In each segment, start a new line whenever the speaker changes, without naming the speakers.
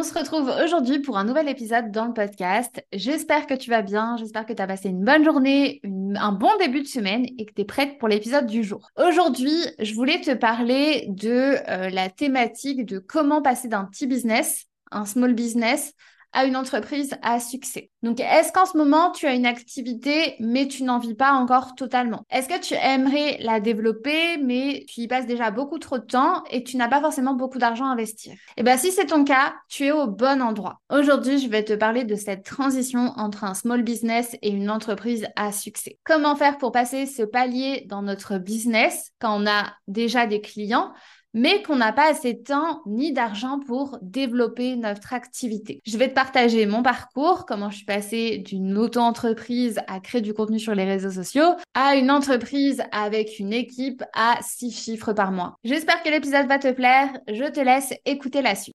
On se retrouve aujourd'hui pour un nouvel épisode dans le podcast. J'espère que tu vas bien, j'espère que tu as passé une bonne journée, un bon début de semaine et que tu es prête pour l'épisode du jour. Aujourd'hui, je voulais te parler de euh, la thématique de comment passer d'un petit business, un small business, à une entreprise à succès. Donc, est-ce qu'en ce moment, tu as une activité, mais tu n'en vis pas encore totalement? Est-ce que tu aimerais la développer, mais tu y passes déjà beaucoup trop de temps et tu n'as pas forcément beaucoup d'argent à investir? Eh bien, si c'est ton cas, tu es au bon endroit. Aujourd'hui, je vais te parler de cette transition entre un small business et une entreprise à succès. Comment faire pour passer ce palier dans notre business quand on a déjà des clients? Mais qu'on n'a pas assez de temps ni d'argent pour développer notre activité. Je vais te partager mon parcours, comment je suis passée d'une auto-entreprise à créer du contenu sur les réseaux sociaux à une entreprise avec une équipe à six chiffres par mois. J'espère que l'épisode va te plaire. Je te laisse écouter la suite.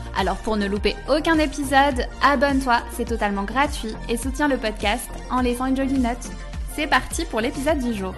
Alors pour ne louper aucun épisode, abonne-toi, c'est totalement gratuit et soutiens le podcast en laissant une jolie note. C'est parti pour l'épisode du jour.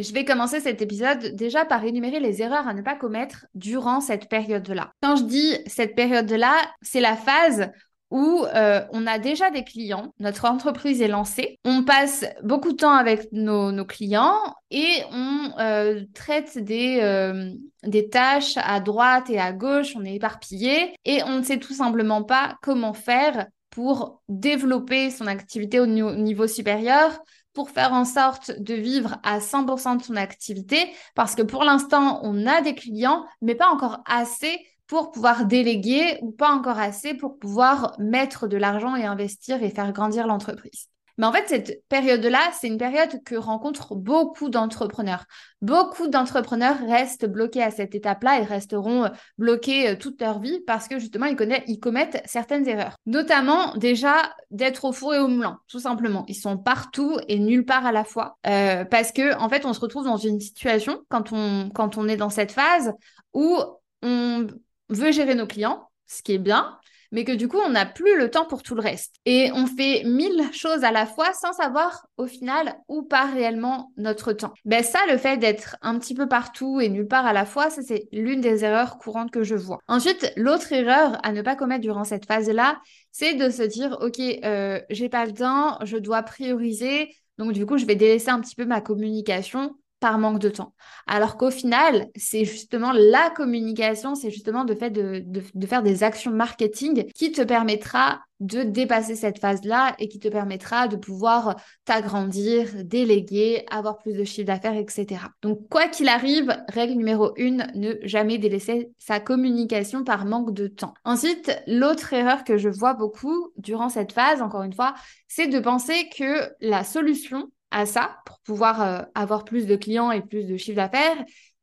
Je vais commencer cet épisode déjà par énumérer les erreurs à ne pas commettre durant cette période-là. Quand je dis cette période-là, c'est la phase où euh, on a déjà des clients, notre entreprise est lancée, on passe beaucoup de temps avec nos, clients et on euh, traite des, euh, des tâches à droite et à gauche, on est éparpillé et on ne sait tout simplement pas comment faire pour développer son activité au niveau supérieur, pour faire en sorte de vivre à 100% de son activité, parce que pour l'instant, on a des clients, mais pas encore assez pour pouvoir déléguer ou pas encore assez pour pouvoir mettre de l'argent et investir et faire grandir l'entreprise. Mais en fait, cette période-là, c'est une période que rencontrent beaucoup d'entrepreneurs. Beaucoup d'entrepreneurs restent bloqués à cette étape-là et resteront euh, bloqués euh, toute leur vie parce que justement, ils, commettent certaines erreurs. Notamment, déjà, d'être au four et au moulin, tout simplement. Ils sont partout et nulle part à la fois. Euh, parce que, en fait, on se retrouve dans une situation, quand on, quand on est dans cette phase, où on veut gérer nos clients, ce qui est bien, mais que du coup, on n'a plus le temps pour tout le reste. Et on fait mille choses à la fois sans savoir au final où part réellement notre temps. Ben ça, le fait d'être un petit peu partout et nulle part à la fois, c'est l'une des erreurs courantes que je vois. Ensuite, l'autre erreur à ne pas commettre durant cette phase-là, c'est de se dire, OK, euh, j'ai pas le temps, je dois prioriser. Donc du coup, je vais délaisser un petit peu ma communication manque de temps. Alors qu'au final, c'est justement la communication, c'est justement de, fait de, de, faire des actions marketing qui te permettra de dépasser cette phase-là et qui te permettra de pouvoir t'agrandir, déléguer, avoir plus de chiffre d'affaires, etc. Donc, quoi qu'il arrive, règle numéro une, ne jamais délaisser sa communication par manque de temps. Ensuite, l'autre erreur que je vois beaucoup durant cette phase, encore une fois, c'est de penser que la solution à ça pour pouvoir euh, avoir plus de clients et plus de chiffre d'affaires,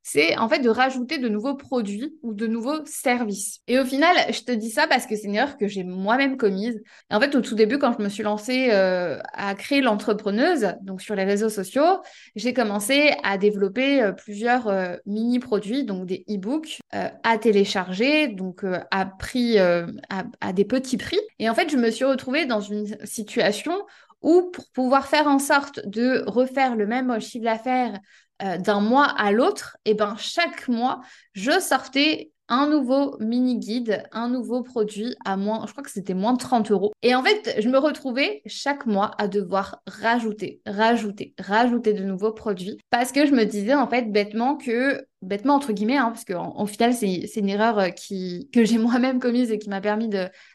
c'est en fait de rajouter de nouveaux produits ou de nouveaux services. Et au final, je te dis ça parce que c'est une erreur que j'ai moi-même commise. En fait, au tout début, quand je me suis lancée euh, à créer l'entrepreneuse, donc sur les réseaux sociaux, j'ai commencé à développer euh, plusieurs mini-produits, donc des e-books à télécharger, donc à prix, à, des petits prix. Et en fait, je me suis retrouvée dans une situation ou pour pouvoir faire en sorte de refaire le même chiffre d'affaires euh, d'un mois à l'autre, et eh ben chaque mois, je sortais un nouveau mini guide, un nouveau produit à moins, je crois que c'était moins de 30 euros. Et en fait, je me retrouvais chaque mois à devoir rajouter, rajouter, rajouter de nouveaux produits parce que je me disais en fait bêtement que bêtement entre guillemets, hein, parce qu'en final c'est une erreur euh, qui, que j'ai moi-même commise et qui m'a permis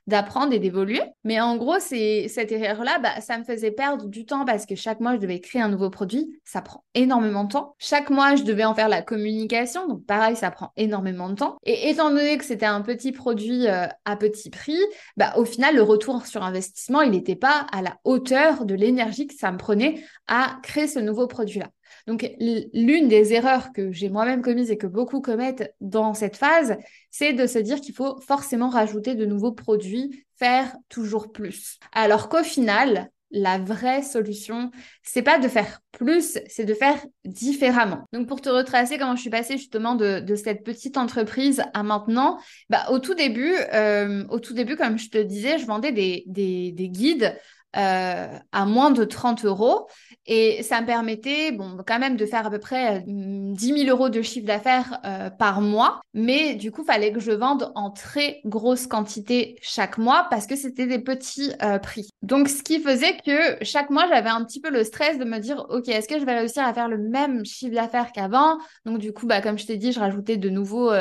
d'apprendre et d'évoluer. Mais en gros, cette erreur-là, bah, ça me faisait perdre du temps parce que chaque mois je devais créer un nouveau produit, ça prend énormément de temps. Chaque mois je devais en faire la communication, donc pareil, ça prend énormément de temps. Et étant donné que c'était un petit produit euh, à petit prix, bah, au final le retour sur investissement, il n'était pas à la hauteur de l'énergie que ça me prenait à créer ce nouveau produit-là. Donc, l'une des erreurs que j'ai moi-même commises et que beaucoup commettent dans cette phase, c'est de se dire qu'il faut forcément rajouter de nouveaux produits, faire toujours plus. Alors qu'au final, la vraie solution, c'est pas de faire plus, c'est de faire différemment. Donc pour te retracer comment je suis passée justement de, cette petite entreprise à maintenant, bah, au tout début, euh, au tout début, comme je te disais, je vendais des guides euh, à moins de 30 euros. Et ça me permettait, bon, quand même de faire à peu près 10 euh, 000 euros de chiffre d'affaires euh, par mois. Mais du coup, fallait que je vende en très grosse quantité chaque mois parce que c'était des petits prix. Donc, ce qui faisait que chaque mois, j'avais un petit peu le stress de me dire, OK, est-ce que je vais réussir à faire le même chiffre d'affaires qu'avant? Donc, du coup, bah, comme je t'ai dit, je rajoutais de nouveaux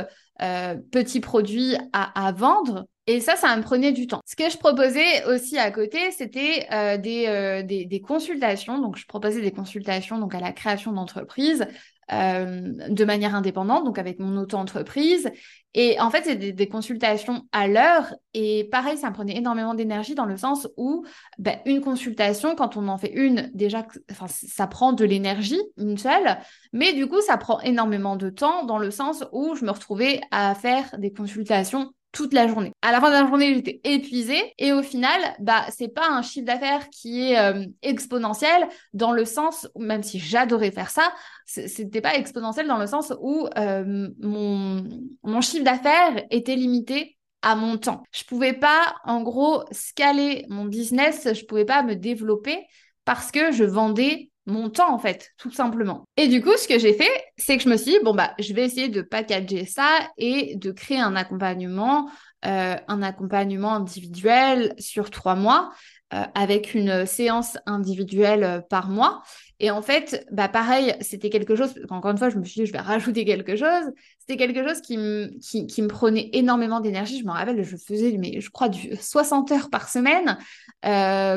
petits produits à, à vendre. Et ça, ça me prenait du temps. Ce que je proposais aussi à côté, c'était euh, des, euh, des, consultations. Donc, je proposais des consultations donc à la création d'entreprises euh, de manière indépendante, donc avec mon auto-entreprise. Et en fait, c'est des, consultations à l'heure. Et pareil, ça me prenait énormément d'énergie dans le sens où ben, une consultation, quand on en fait une, déjà, ça prend de l'énergie, une seule. Mais du coup, ça prend énormément de temps dans le sens où je me retrouvais à faire des consultations toute la journée. À la fin de la journée, j'étais épuisée et au final, bah c'est pas un chiffre d'affaires qui est euh, exponentiel dans le sens, même si j'adorais faire ça, c'était pas exponentiel dans le sens où euh, mon, mon chiffre d'affaires était limité à mon temps. Je pouvais pas, en gros, scaler mon business, je pouvais pas me développer parce que je vendais mon temps en fait, tout simplement. Et du coup, ce que j'ai fait, c'est que je me suis dit, bon bah, je vais essayer de packager ça et de créer un accompagnement, euh, un accompagnement individuel sur trois mois, euh, avec une séance individuelle euh, par mois. Et en fait, bah pareil, c'était quelque chose, encore une fois, je me suis dit, je vais rajouter quelque chose. C'était quelque chose qui me, qui, me prenait énormément d'énergie. Je me rappelle, je faisais, mais je crois, du 60 heures par semaine.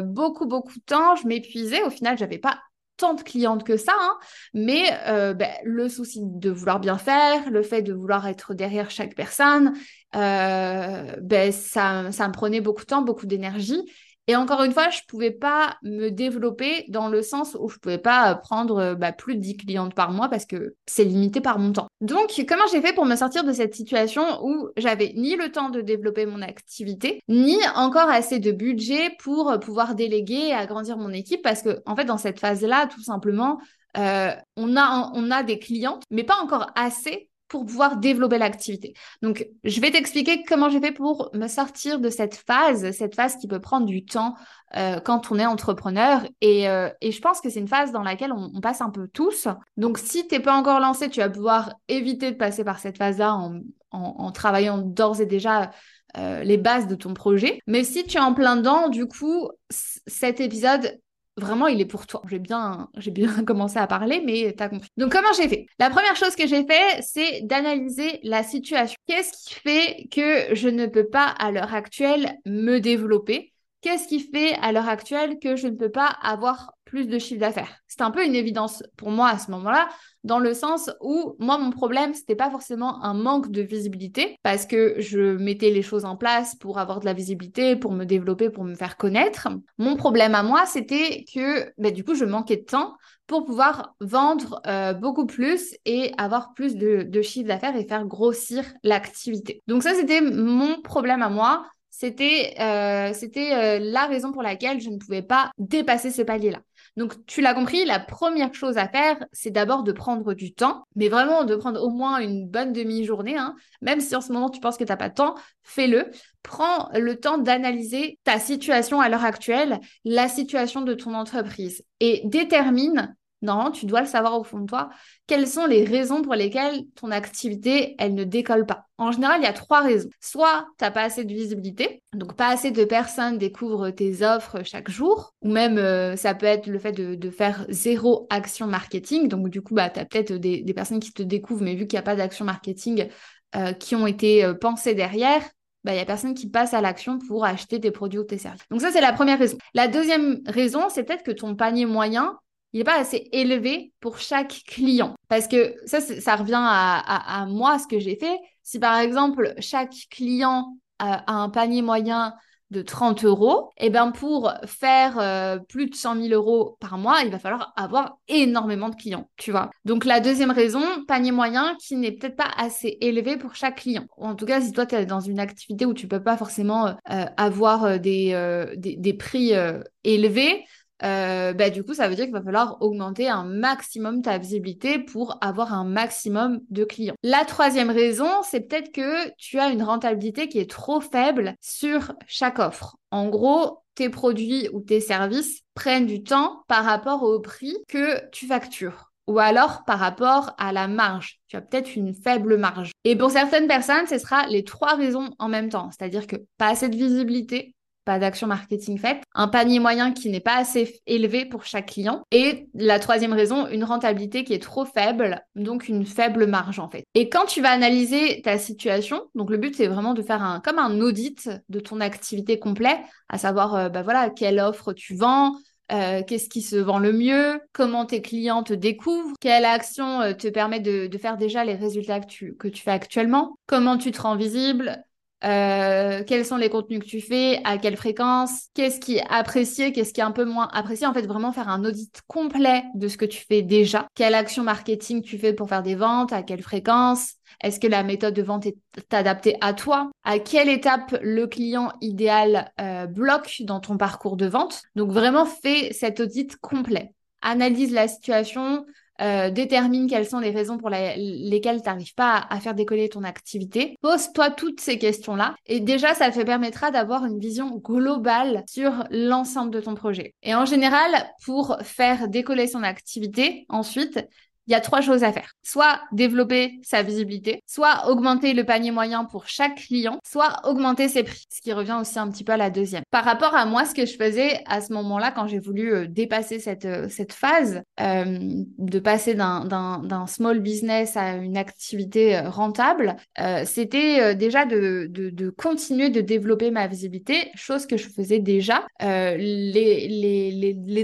beaucoup, beaucoup de temps. Je m'épuisais. Au final, j'avais pas tant de clientes que ça, hein, mais euh, ben, le souci de vouloir bien faire, le fait de vouloir être derrière chaque personne, euh, ben, ça, ça me prenait beaucoup de temps, beaucoup d'énergie. Et encore une fois, je ne pouvais pas me développer dans le sens où je ne pouvais pas prendre bah, plus de 10 clientes par mois parce que c'est limité par mon temps. Donc, comment j'ai fait pour me sortir de cette situation où j'avais ni le temps de développer mon activité, ni encore assez de budget pour pouvoir déléguer et agrandir mon équipe? Parce que, en fait, dans cette phase-là, tout simplement, euh, on, a, on a des clientes, mais pas encore assez pour pouvoir développer l'activité. Donc, je vais t'expliquer comment j'ai fait pour me sortir de cette phase, cette phase qui peut prendre du temps euh, quand on est entrepreneur. Et, euh, et je pense que c'est une phase dans laquelle on, passe un peu tous. Donc, si tu n'es pas encore lancé, tu vas pouvoir éviter de passer par cette phase-là en, en, travaillant d'ores et déjà euh, les bases de ton projet. Mais si tu es en plein dedans, du coup, cet épisode vraiment, il est pour toi. J'ai bien, j'ai bien commencé à parler, mais t'as compris. Donc, comment j'ai fait? La première chose que j'ai fait, c'est d'analyser la situation. Qu'est-ce qui fait que je ne peux pas, à l'heure actuelle, me développer? Qu'est-ce qui fait à l'heure actuelle que je ne peux pas avoir plus de chiffre d'affaires? C'est un peu une évidence pour moi à ce moment-là, dans le sens où moi, mon problème, c'était pas forcément un manque de visibilité, parce que je mettais les choses en place pour avoir de la visibilité, pour me développer, pour me faire connaître. Mon problème à moi, c'était que bah, du coup, je manquais de temps pour pouvoir vendre euh, beaucoup plus et avoir plus de, de chiffre d'affaires et faire grossir l'activité. Donc ça, c'était mon problème à moi c'était euh, euh, la raison pour laquelle je ne pouvais pas dépasser ce palier-là. Donc, tu l'as compris, la première chose à faire, c'est d'abord de prendre du temps, mais vraiment de prendre au moins une bonne demi-journée. Hein. Même si en ce moment tu penses que tu n'as pas de temps, fais-le. Prends le temps d'analyser ta situation à l'heure actuelle, la situation de ton entreprise et détermine normalement, tu dois le savoir au fond de toi. Quelles sont les raisons pour lesquelles ton activité, elle ne décolle pas En général, il y a trois raisons. Soit tu n'as pas assez de visibilité, donc pas assez de personnes découvrent tes offres chaque jour, ou même euh, ça peut être le fait de, faire zéro action marketing. Donc du coup, bah, tu as peut-être des, personnes qui te découvrent, mais vu qu'il n'y a pas d'action marketing euh, qui ont été euh, pensées derrière, il bah, n'y a personne qui passe à l'action pour acheter tes produits ou tes services. Donc ça, c'est la première raison. La deuxième raison, c'est peut-être que ton panier moyen, il n'est pas assez élevé pour chaque client. Parce que ça, ça revient à, moi, ce que j'ai fait. Si par exemple, chaque client a un panier moyen de 30 euros, et eh ben pour faire euh, plus de 100 000 euros par mois, il va falloir avoir énormément de clients, tu vois. Donc la deuxième raison, panier moyen qui n'est peut-être pas assez élevé pour chaque client. En tout cas, si toi tu es dans une activité où tu peux pas forcément euh, avoir euh, des, des, prix élevés, euh, bah, du coup, ça veut dire qu'il va falloir augmenter un maximum ta visibilité pour avoir un maximum de clients. La troisième raison, c'est peut-être que tu as une rentabilité qui est trop faible sur chaque offre. En gros, tes produits ou tes services prennent du temps par rapport au prix que tu factures ou alors par rapport à la marge. Tu as peut-être une faible marge. Et pour certaines personnes, ce sera les trois raisons en même temps. C'est-à-dire que pas assez de visibilité, pas d'action marketing faite, un panier moyen qui n'est pas assez élevé pour chaque client, et la troisième raison, une rentabilité qui est trop faible, donc une faible marge en fait. Et quand tu vas analyser ta situation, donc le but c'est vraiment de faire un comme un audit de ton activité complet, à savoir euh, bah voilà quelle offre tu vends, euh, qu'est-ce qui se vend le mieux, comment tes clients te découvrent, quelle action euh, te permet de, faire déjà les résultats que tu, que tu fais actuellement, comment tu te rends visible, euh, quels sont les contenus que tu fais, à quelle fréquence, qu'est-ce qui est apprécié, qu'est-ce qui est un peu moins apprécié. En fait, vraiment faire un audit complet de ce que tu fais déjà. Quelle action marketing tu fais pour faire des ventes, à quelle fréquence, est-ce que la méthode de vente est adaptée à toi À quelle étape le client idéal euh, bloque dans ton parcours de vente Donc vraiment fais cet audit complet. Analyse la situation, euh, détermine quelles sont les raisons pour lesquelles tu n'arrives pas à, faire décoller ton activité. Pose-toi toutes ces questions-là et déjà, ça te permettra d'avoir une vision globale sur l'ensemble de ton projet. Et en général, pour faire décoller son activité, ensuite, il y a trois choses à faire. Soit développer sa visibilité, soit augmenter le panier moyen pour chaque client, soit augmenter ses prix, ce qui revient aussi un petit peu à la deuxième. Par rapport à moi, ce que je faisais à ce moment-là, quand j'ai voulu euh, dépasser cette, euh, phase, euh, de passer d'un small business à une activité rentable, c'était déjà de, continuer de développer ma visibilité, chose que je faisais déjà. les,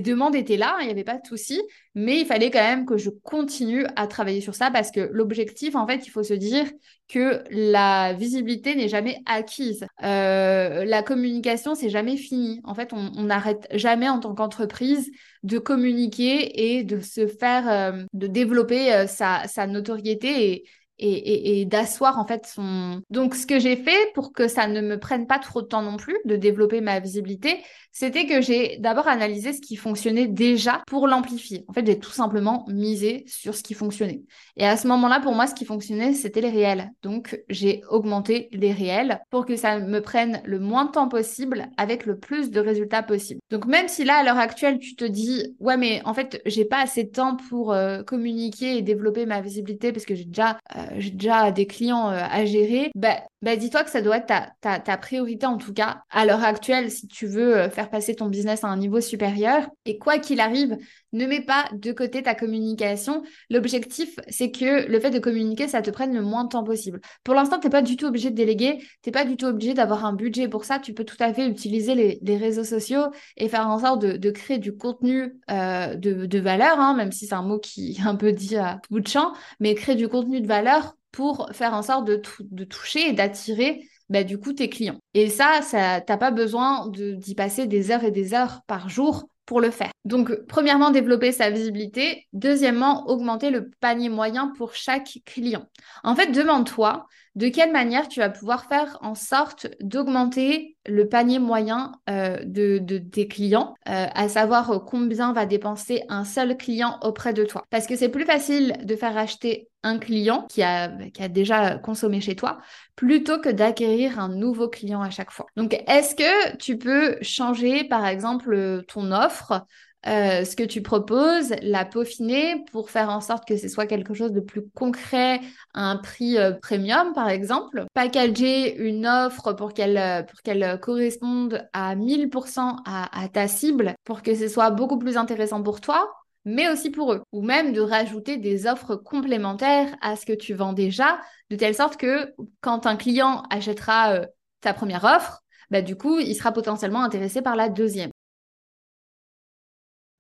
demandes étaient là, il n'y avait pas de souci, mais il fallait quand même que je continue à travailler sur ça parce que l'objectif, en fait, il faut se dire que la visibilité n'est jamais acquise. Euh, la communication, c'est jamais fini. En fait, on n'arrête jamais en tant qu'entreprise de communiquer et de se faire, euh, de développer euh, sa, notoriété et, d'asseoir en fait son. Donc, ce que j'ai fait pour que ça ne me prenne pas trop de temps non plus de développer ma visibilité, c'était que j'ai d'abord analysé ce qui fonctionnait déjà pour l'amplifier. En fait, j'ai tout simplement misé sur ce qui fonctionnait. Et à ce moment-là, pour moi, ce qui fonctionnait, c'était les réels. Donc, j'ai augmenté les réels pour que ça me prenne le moins de temps possible avec le plus de résultats possible. Donc, même si là, à l'heure actuelle, tu te dis, ouais, mais en fait, j'ai pas assez de temps pour euh, communiquer et développer ma visibilité parce que j'ai déjà euh, j'ai déjà des clients euh, à gérer, bah, bah, dis-toi que ça doit être ta, ta, priorité en tout cas à l'heure actuelle si tu veux euh, faire passer ton business à un niveau supérieur. Et quoi qu'il arrive, ne mets pas de côté ta communication. L'objectif, c'est que le fait de communiquer, ça te prenne le moins de temps possible. Pour l'instant, tu n'es pas du tout obligé de déléguer, tu n'es pas du tout obligé d'avoir un budget pour ça. Tu peux tout à fait utiliser les, réseaux sociaux et faire en sorte de, créer du contenu euh, de, valeur, hein, même si c'est un mot qui est un peu dit à bout de champ, mais créer du contenu de valeur pour faire en sorte de, de toucher et d'attirer bah, du coup tes clients. Et ça, ça t'as pas besoin d'y passer des heures et des heures par jour pour le faire. Donc, premièrement, développer sa visibilité. Deuxièmement, augmenter le panier moyen pour chaque client. En fait, demande-toi de quelle manière tu vas pouvoir faire en sorte d'augmenter le panier moyen euh, de, tes clients, euh, à savoir combien va dépenser un seul client auprès de toi? Parce que c'est plus facile de faire acheter un client qui a, qui a déjà consommé chez toi plutôt que d'acquérir un nouveau client à chaque fois. Donc, est-ce que tu peux changer, par exemple, ton offre euh, ce que tu proposes, la peaufiner pour faire en sorte que ce soit quelque chose de plus concret à un prix euh, premium, par exemple. Packager une offre pour qu'elle euh, pour qu'elle corresponde à 1000% à, ta cible, pour que ce soit beaucoup plus intéressant pour toi, mais aussi pour eux. Ou même de rajouter des offres complémentaires à ce que tu vends déjà, de telle sorte que quand un client achètera ta première offre, bah, du coup, il sera potentiellement intéressé par la deuxième.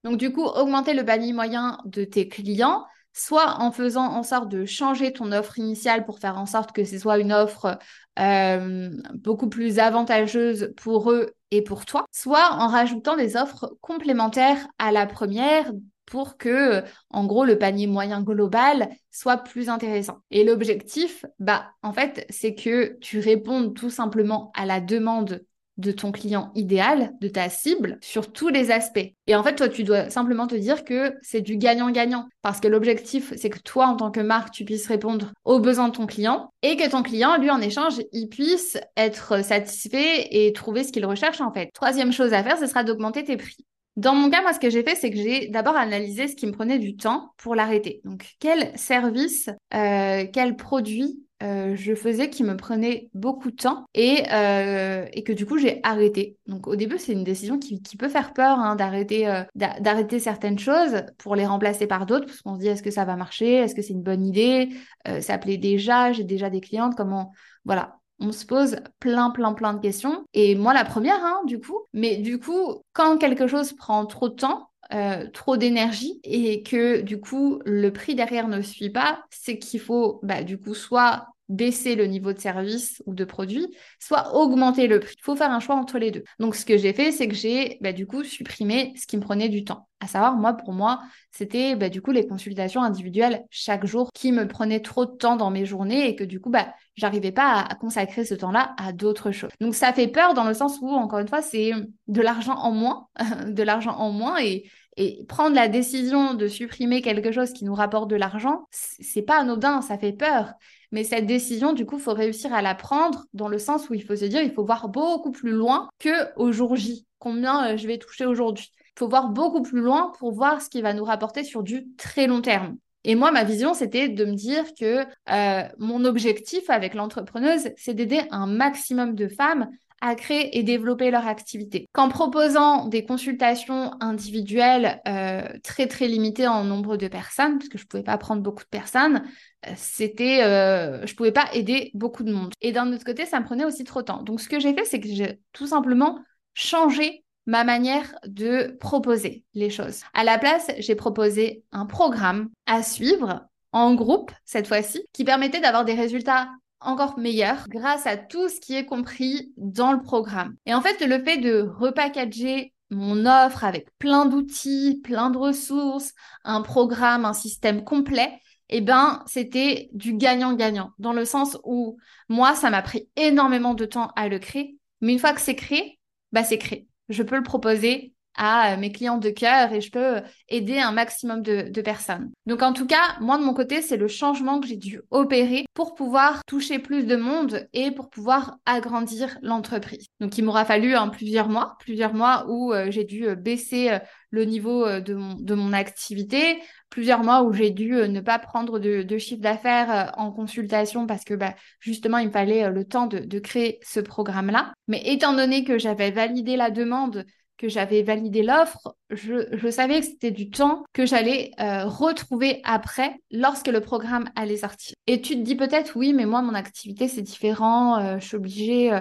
Donc, du coup, augmenter le panier moyen de tes clients, soit en faisant en sorte de changer ton offre initiale pour faire en sorte que ce soit une offre euh, beaucoup plus avantageuse pour eux et pour toi, soit en rajoutant des offres complémentaires à la première pour que, en gros, le panier moyen global soit plus intéressant. Et l'objectif, bah, en fait, c'est que tu répondes tout simplement à la demande de ton client idéal, de ta cible, sur tous les aspects. Et en fait, toi, tu dois simplement te dire que c'est du gagnant-gagnant. Parce que l'objectif, c'est que toi, en tant que marque, tu puisses répondre aux besoins de ton client et que ton client, lui, en échange, il puisse être satisfait et trouver ce qu'il recherche, en fait. Troisième chose à faire, ce sera d'augmenter tes prix. Dans mon cas, moi, ce que j'ai fait, c'est que j'ai d'abord analysé ce qui me prenait du temps pour l'arrêter. Donc, quel service, euh, quel produit euh, je faisais qui me prenait beaucoup de temps et, euh, et que du coup j'ai arrêté. Donc au début c'est une décision qui, qui, peut faire peur hein, d'arrêter euh, d'arrêter certaines choses pour les remplacer par d'autres parce qu'on se dit est-ce que ça va marcher, est-ce que c'est une bonne idée, ça plaît déjà, j'ai déjà des clientes, comment voilà. On se pose plein, plein, plein de questions. Et moi, la première, hein, du coup. Mais du coup, quand quelque chose prend trop de temps, euh, trop d'énergie et que du coup le prix derrière ne suit pas, c'est qu'il faut bah, du coup soit baisser le niveau de service ou de produit, soit augmenter le prix. Il faut faire un choix entre les deux. Donc, ce que j'ai fait, c'est que j'ai bah, du coup supprimé ce qui me prenait du temps. À savoir, moi, pour moi, c'était bah, du coup les consultations individuelles chaque jour qui me prenaient trop de temps dans mes journées et que du coup, bah, j'arrivais pas à, consacrer ce temps-là à d'autres choses. Donc, ça fait peur dans le sens où, encore une fois, c'est de l'argent en moins, de l'argent en moins et, et prendre la décision de supprimer quelque chose qui nous rapporte de l'argent, c'est pas anodin, ça fait peur. Mais cette décision, du coup, faut réussir à la prendre dans le sens où il faut se dire, il faut voir beaucoup plus loin que au jour J. Combien euh, je vais toucher aujourd'hui? Il faut voir beaucoup plus loin pour voir ce qui va nous rapporter sur du très long terme. Et moi, ma vision, c'était de me dire que euh, mon objectif avec l'entrepreneuse, c'est d'aider un maximum de femmes à créer et développer leur activité. Qu'en proposant des consultations individuelles euh, très très limitées en nombre de personnes, parce que je pouvais pas prendre beaucoup de personnes, euh, c'était, euh, je pouvais pas aider beaucoup de monde. Et d'un autre côté, ça me prenait aussi trop de temps. Donc ce que j'ai fait, c'est que j'ai tout simplement changé ma manière de proposer les choses. À la place, j'ai proposé un programme à suivre en groupe cette fois-ci qui permettait d'avoir des résultats encore meilleur grâce à tout ce qui est compris dans le programme. Et en fait, le fait de repackager mon offre avec plein d'outils, plein de ressources, un programme, un système complet, eh ben, c'était du gagnant-gagnant, dans le sens où moi, ça m'a pris énormément de temps à le créer, mais une fois que c'est créé, bah, c'est créé. Je peux le proposer à euh, mes clients de cœur et je peux aider un maximum de, personnes. Donc en tout cas, moi de mon côté, c'est le changement que j'ai dû opérer pour pouvoir toucher plus de monde et pour pouvoir agrandir l'entreprise. Donc il m'aura fallu hein, plusieurs mois, plusieurs mois où euh, j'ai dû euh, baisser le niveau de mon, activité, plusieurs mois où j'ai dû ne pas prendre de, chiffre d'affaires en consultation parce que bah, justement il me fallait le temps de créer ce programme-là. Mais étant donné que j'avais validé la demande, que j'avais validé l'offre, je, savais que c'était du temps que j'allais euh, retrouver après lorsque le programme allait sortir. Et tu te dis peut-être, oui, mais moi, mon activité, c'est différent, euh, je suis obligée,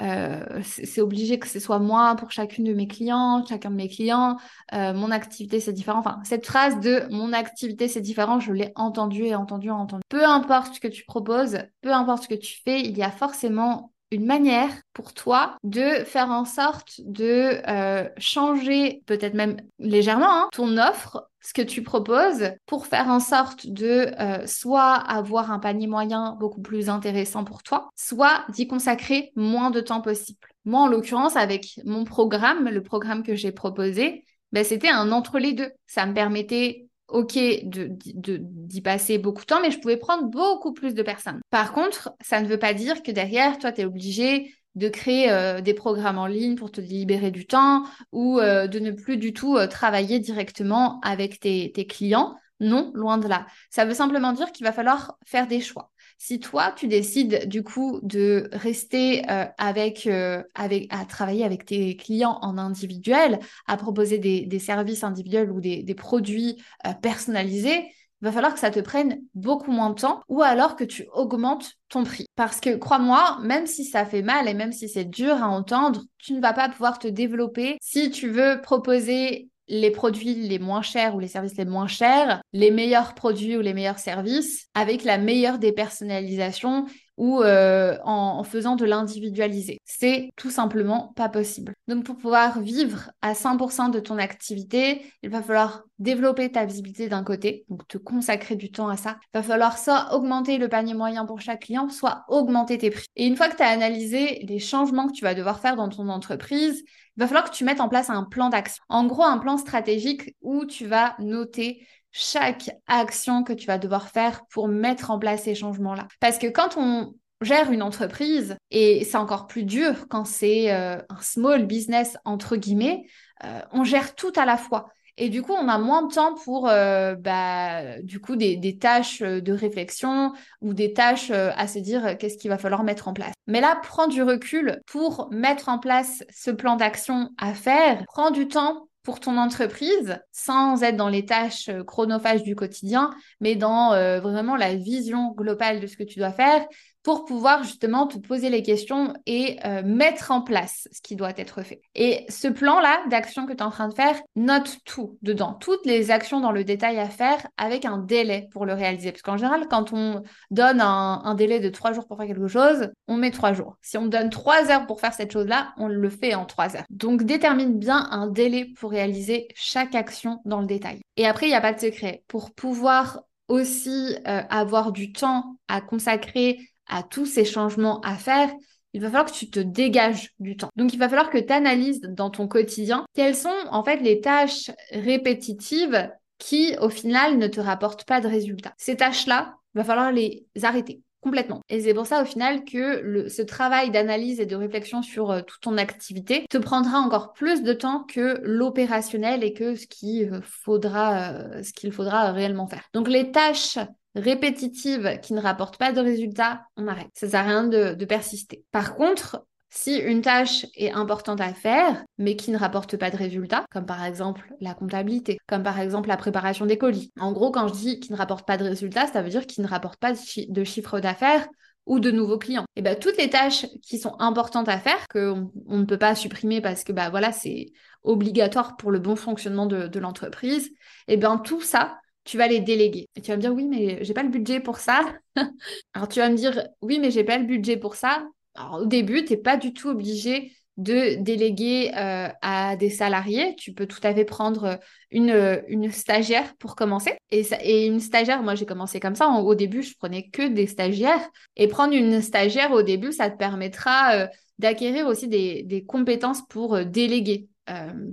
euh, c'est obligé que ce soit moi pour chacune de mes clients, chacun de mes clients, mon activité, c'est différent. Enfin, cette phrase de mon activité, c'est différent, je l'ai entendue et entendue et entendue. Peu importe ce que tu proposes, peu importe ce que tu fais, il y a forcément une manière pour toi de faire en sorte de euh, changer, peut-être même légèrement, hein, ton offre, ce que tu proposes, pour faire en sorte de euh, soit avoir un panier moyen beaucoup plus intéressant pour toi, soit d'y consacrer moins de temps possible. Moi, en l'occurrence, avec mon programme, le programme que j'ai proposé, ben, c'était un entre les deux. Ça me permettait ok d'y passer beaucoup de temps, mais je pouvais prendre beaucoup plus de personnes. Par contre, ça ne veut pas dire que derrière, toi, tu es obligé de créer euh, des programmes en ligne pour te libérer du temps ou euh, de ne plus du tout euh, travailler directement avec tes, clients. Non, loin de là. Ça veut simplement dire qu'il va falloir faire des choix. Si toi, tu décides du coup de rester avec, avec, à travailler avec tes clients en individuel, à proposer des, services individuels ou des, des produits personnalisés, il va falloir que ça te prenne beaucoup moins de temps ou alors que tu augmentes ton prix. Parce que crois-moi, même si ça fait mal et même si c'est dur à entendre, tu ne vas pas pouvoir te développer si tu veux proposer les produits les moins chers ou les services les moins chers, les meilleurs produits ou les meilleurs services, avec la meilleure des personnalisations ou euh, en, faisant de l'individualisé. C'est tout simplement pas possible. Donc pour pouvoir vivre à 100% de ton activité, il va falloir développer ta visibilité d'un côté, donc te consacrer du temps à ça. Il va falloir soit augmenter le panier moyen pour chaque client, soit augmenter tes prix. Et une fois que tu as analysé les changements que tu vas devoir faire dans ton entreprise, il va falloir que tu mettes en place un plan d'action. En gros, un plan stratégique où tu vas noter chaque action que tu vas devoir faire pour mettre en place ces changements-là. Parce que quand on gère une entreprise, et c'est encore plus dur quand c'est euh, un small business, entre guillemets, euh, on gère tout à la fois. Et du coup, on a moins de temps pour euh, bah, du coup des, des, tâches de réflexion ou des tâches à se dire qu'est-ce qu'il va falloir mettre en place. Mais là, prends du recul pour mettre en place ce plan d'action à faire. Prends du temps pour ton entreprise sans être dans les tâches euh, chronophages du quotidien, mais dans euh, vraiment la vision globale de ce que tu dois faire pour pouvoir justement te poser les questions et euh, mettre en place ce qui doit être fait. Et ce plan-là d'action que tu es en train de faire, note tout dedans, toutes les actions dans le détail à faire avec un délai pour le réaliser. Parce qu'en général, quand on donne un, délai de trois jours pour faire quelque chose, on met trois jours. Si on donne trois heures pour faire cette chose-là, on le fait en trois heures. Donc détermine bien un délai pour réaliser chaque action dans le détail. Et après, il n'y a pas de secret. Pour pouvoir aussi euh, avoir du temps à consacrer à tous ces changements à faire, il va falloir que tu te dégages du temps. Donc, il va falloir que tu analyses dans ton quotidien quelles sont en fait les tâches répétitives qui, au final, ne te rapportent pas de résultats. Ces tâches-là, il va falloir les arrêter complètement. Et c'est pour ça, au final, que ce travail d'analyse et de réflexion sur euh, toute ton activité te prendra encore plus de temps que l'opérationnel et que ce qu'il faudra, euh, ce qu'il faudra réellement faire. Donc, les tâches répétitive qui ne rapporte pas de résultats, on arrête. Ça sert à rien de, de persister. Par contre, si une tâche est importante à faire, mais qui ne rapporte pas de résultats, comme par exemple la comptabilité, comme par exemple la préparation des colis. En gros, quand je dis qui ne rapporte pas de résultats, ça veut dire qu'il ne rapporte pas de, chiffre d'affaires ou de nouveaux clients. Et bien toutes les tâches qui sont importantes à faire, qu'on on ne peut pas supprimer parce que bah voilà, c'est obligatoire pour le bon fonctionnement de, de l'entreprise, et bien tout ça, tu vas les déléguer. Tu vas me dire, oui, mais j'ai pas le budget pour ça. Alors tu vas me dire, oui, mais j'ai pas le budget pour ça. Alors au début, tu n'es pas du tout obligé de déléguer euh, à des salariés. Tu peux tout à fait prendre une, une stagiaire pour commencer. Et, et une stagiaire, moi j'ai commencé comme ça. Au début, je prenais que des stagiaires. Et prendre une stagiaire au début, ça te permettra euh, d'acquérir aussi des, des, compétences pour euh, déléguer,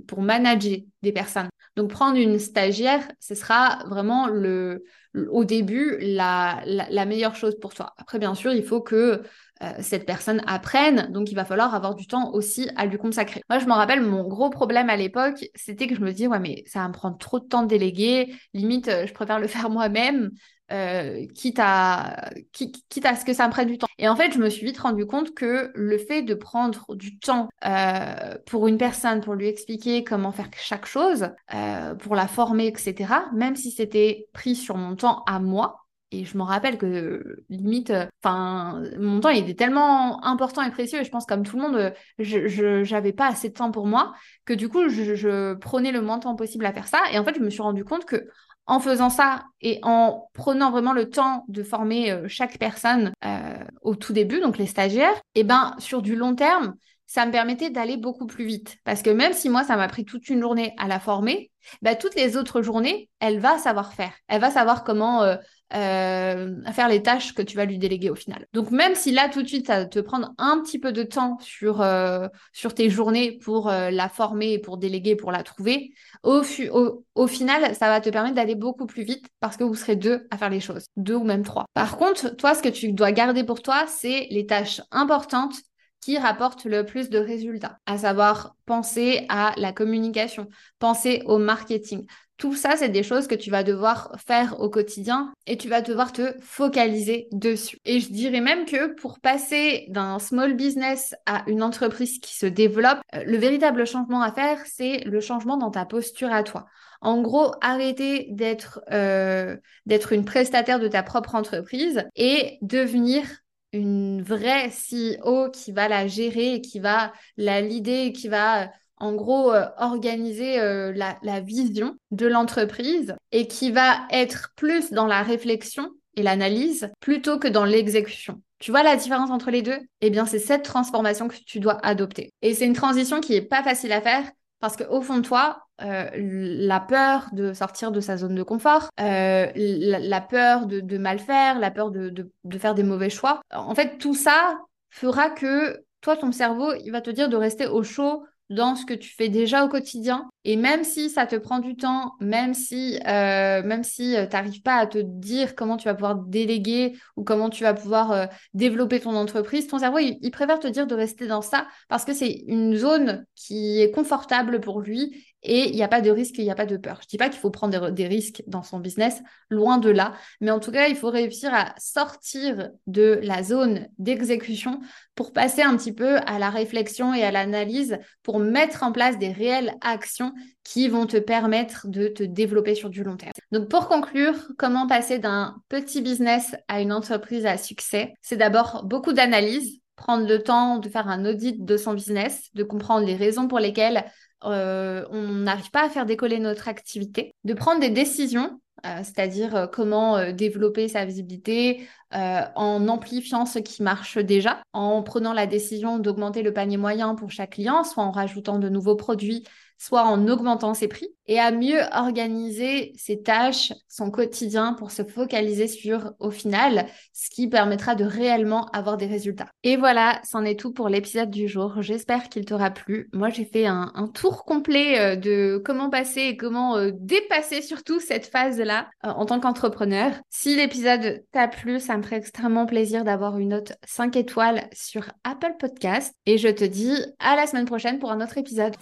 pour manager des personnes. Donc, prendre une stagiaire, ce sera vraiment le, au début la, meilleure chose pour toi. Après, bien sûr, il faut que euh, cette personne apprenne, donc il va falloir avoir du temps aussi à lui consacrer. Moi, je me rappelle, mon gros problème à l'époque, c'était que je me disais, ouais, mais ça va me prendre trop de temps de déléguer, limite, euh, je préfère le faire moi-même. Euh, quitte, à, quitte à ce que ça me prenne du temps. Et en fait, je me suis vite rendu compte que le fait de prendre du temps euh, pour une personne, pour lui expliquer comment faire chaque chose, euh, pour la former, etc., même si c'était pris sur mon temps à moi, et je me rappelle que limite, enfin, mon temps il était tellement important et précieux. Et je pense comme tout le monde, je j'avais pas assez de temps pour moi que du coup, je, je, prenais le moins de temps possible à faire ça. Et en fait, je me suis rendu compte que en faisant ça et en prenant vraiment le temps de former euh, chaque personne euh, au tout début, donc les stagiaires, et eh ben sur du long terme, ça me permettait d'aller beaucoup plus vite. Parce que même si moi, ça m'a pris toute une journée à la former, bah, toutes les autres journées, elle va savoir faire. Elle va savoir comment euh, euh, faire les tâches que tu vas lui déléguer au final. Donc même si là, tout de suite, ça va te prendre un petit peu de temps sur, euh, tes journées pour la former, pour déléguer, pour la trouver, au, final, ça va te permettre d'aller beaucoup plus vite parce que vous serez deux à faire les choses, deux ou même trois. Par contre, toi, ce que tu dois garder pour toi, c'est les tâches importantes qui rapporte le plus de résultats, à savoir penser à la communication, penser au marketing. Tout ça, c'est des choses que tu vas devoir faire au quotidien et tu vas devoir te focaliser dessus. Et je dirais même que pour passer d'un small business à une entreprise qui se développe, euh, le véritable changement à faire, c'est le changement dans ta posture à toi. En gros, arrêter d'être euh, d'être une prestataire de ta propre entreprise et devenir une vraie CEO qui va la gérer, qui va la leader, qui va en gros euh, organiser euh, la, vision de l'entreprise et qui va être plus dans la réflexion et l'analyse plutôt que dans l'exécution. Tu vois la différence entre les deux? Eh bien, c'est cette transformation que tu dois adopter. Et c'est une transition qui est pas facile à faire parce qu'au fond de toi, euh, la peur de sortir de sa zone de confort, la, peur de, mal faire, la peur de, de faire des mauvais choix, en fait, tout ça fera que toi, ton cerveau, il va te dire de rester au chaud dans ce que tu fais déjà au quotidien. Et même si ça te prend du temps, même si, euh, si euh, tu n'arrives pas à te dire comment tu vas pouvoir déléguer ou comment tu vas pouvoir euh, développer ton entreprise, ton cerveau, il, préfère te dire de rester dans ça parce que c'est une zone qui est confortable pour lui et il n'y a pas de risque, il n'y a pas de peur. Je ne dis pas qu'il faut prendre des, risques dans son business, loin de là, mais en tout cas, il faut réussir à sortir de la zone d'exécution pour passer un petit peu à la réflexion et à l'analyse, pour mettre en place des réelles actions qui vont te permettre de te développer sur du long terme. Donc pour conclure, comment passer d'un petit business à une entreprise à succès? C'est d'abord beaucoup d'analyse, prendre le temps de faire un audit de son business, de comprendre les raisons pour lesquelles euh, on n'arrive pas à faire décoller notre activité, de prendre des décisions, euh, c'est-à-dire euh, comment développer sa visibilité en amplifiant ce qui marche déjà, en prenant la décision d'augmenter le panier moyen pour chaque client, soit en rajoutant de nouveaux produits soit en augmentant ses prix, et à mieux organiser ses tâches, son quotidien pour se focaliser sur, au final, ce qui permettra de réellement avoir des résultats. Et voilà, c'en est tout pour l'épisode du jour. J'espère qu'il t'aura plu. Moi, j'ai fait un, tour complet euh, de comment passer et comment euh, dépasser surtout cette euh, en tant qu'entrepreneur. Si l'épisode t'a plu, ça me ferait extrêmement plaisir d'avoir une note 5 étoiles sur Apple Podcast. Et je te dis à la semaine prochaine pour un autre épisode.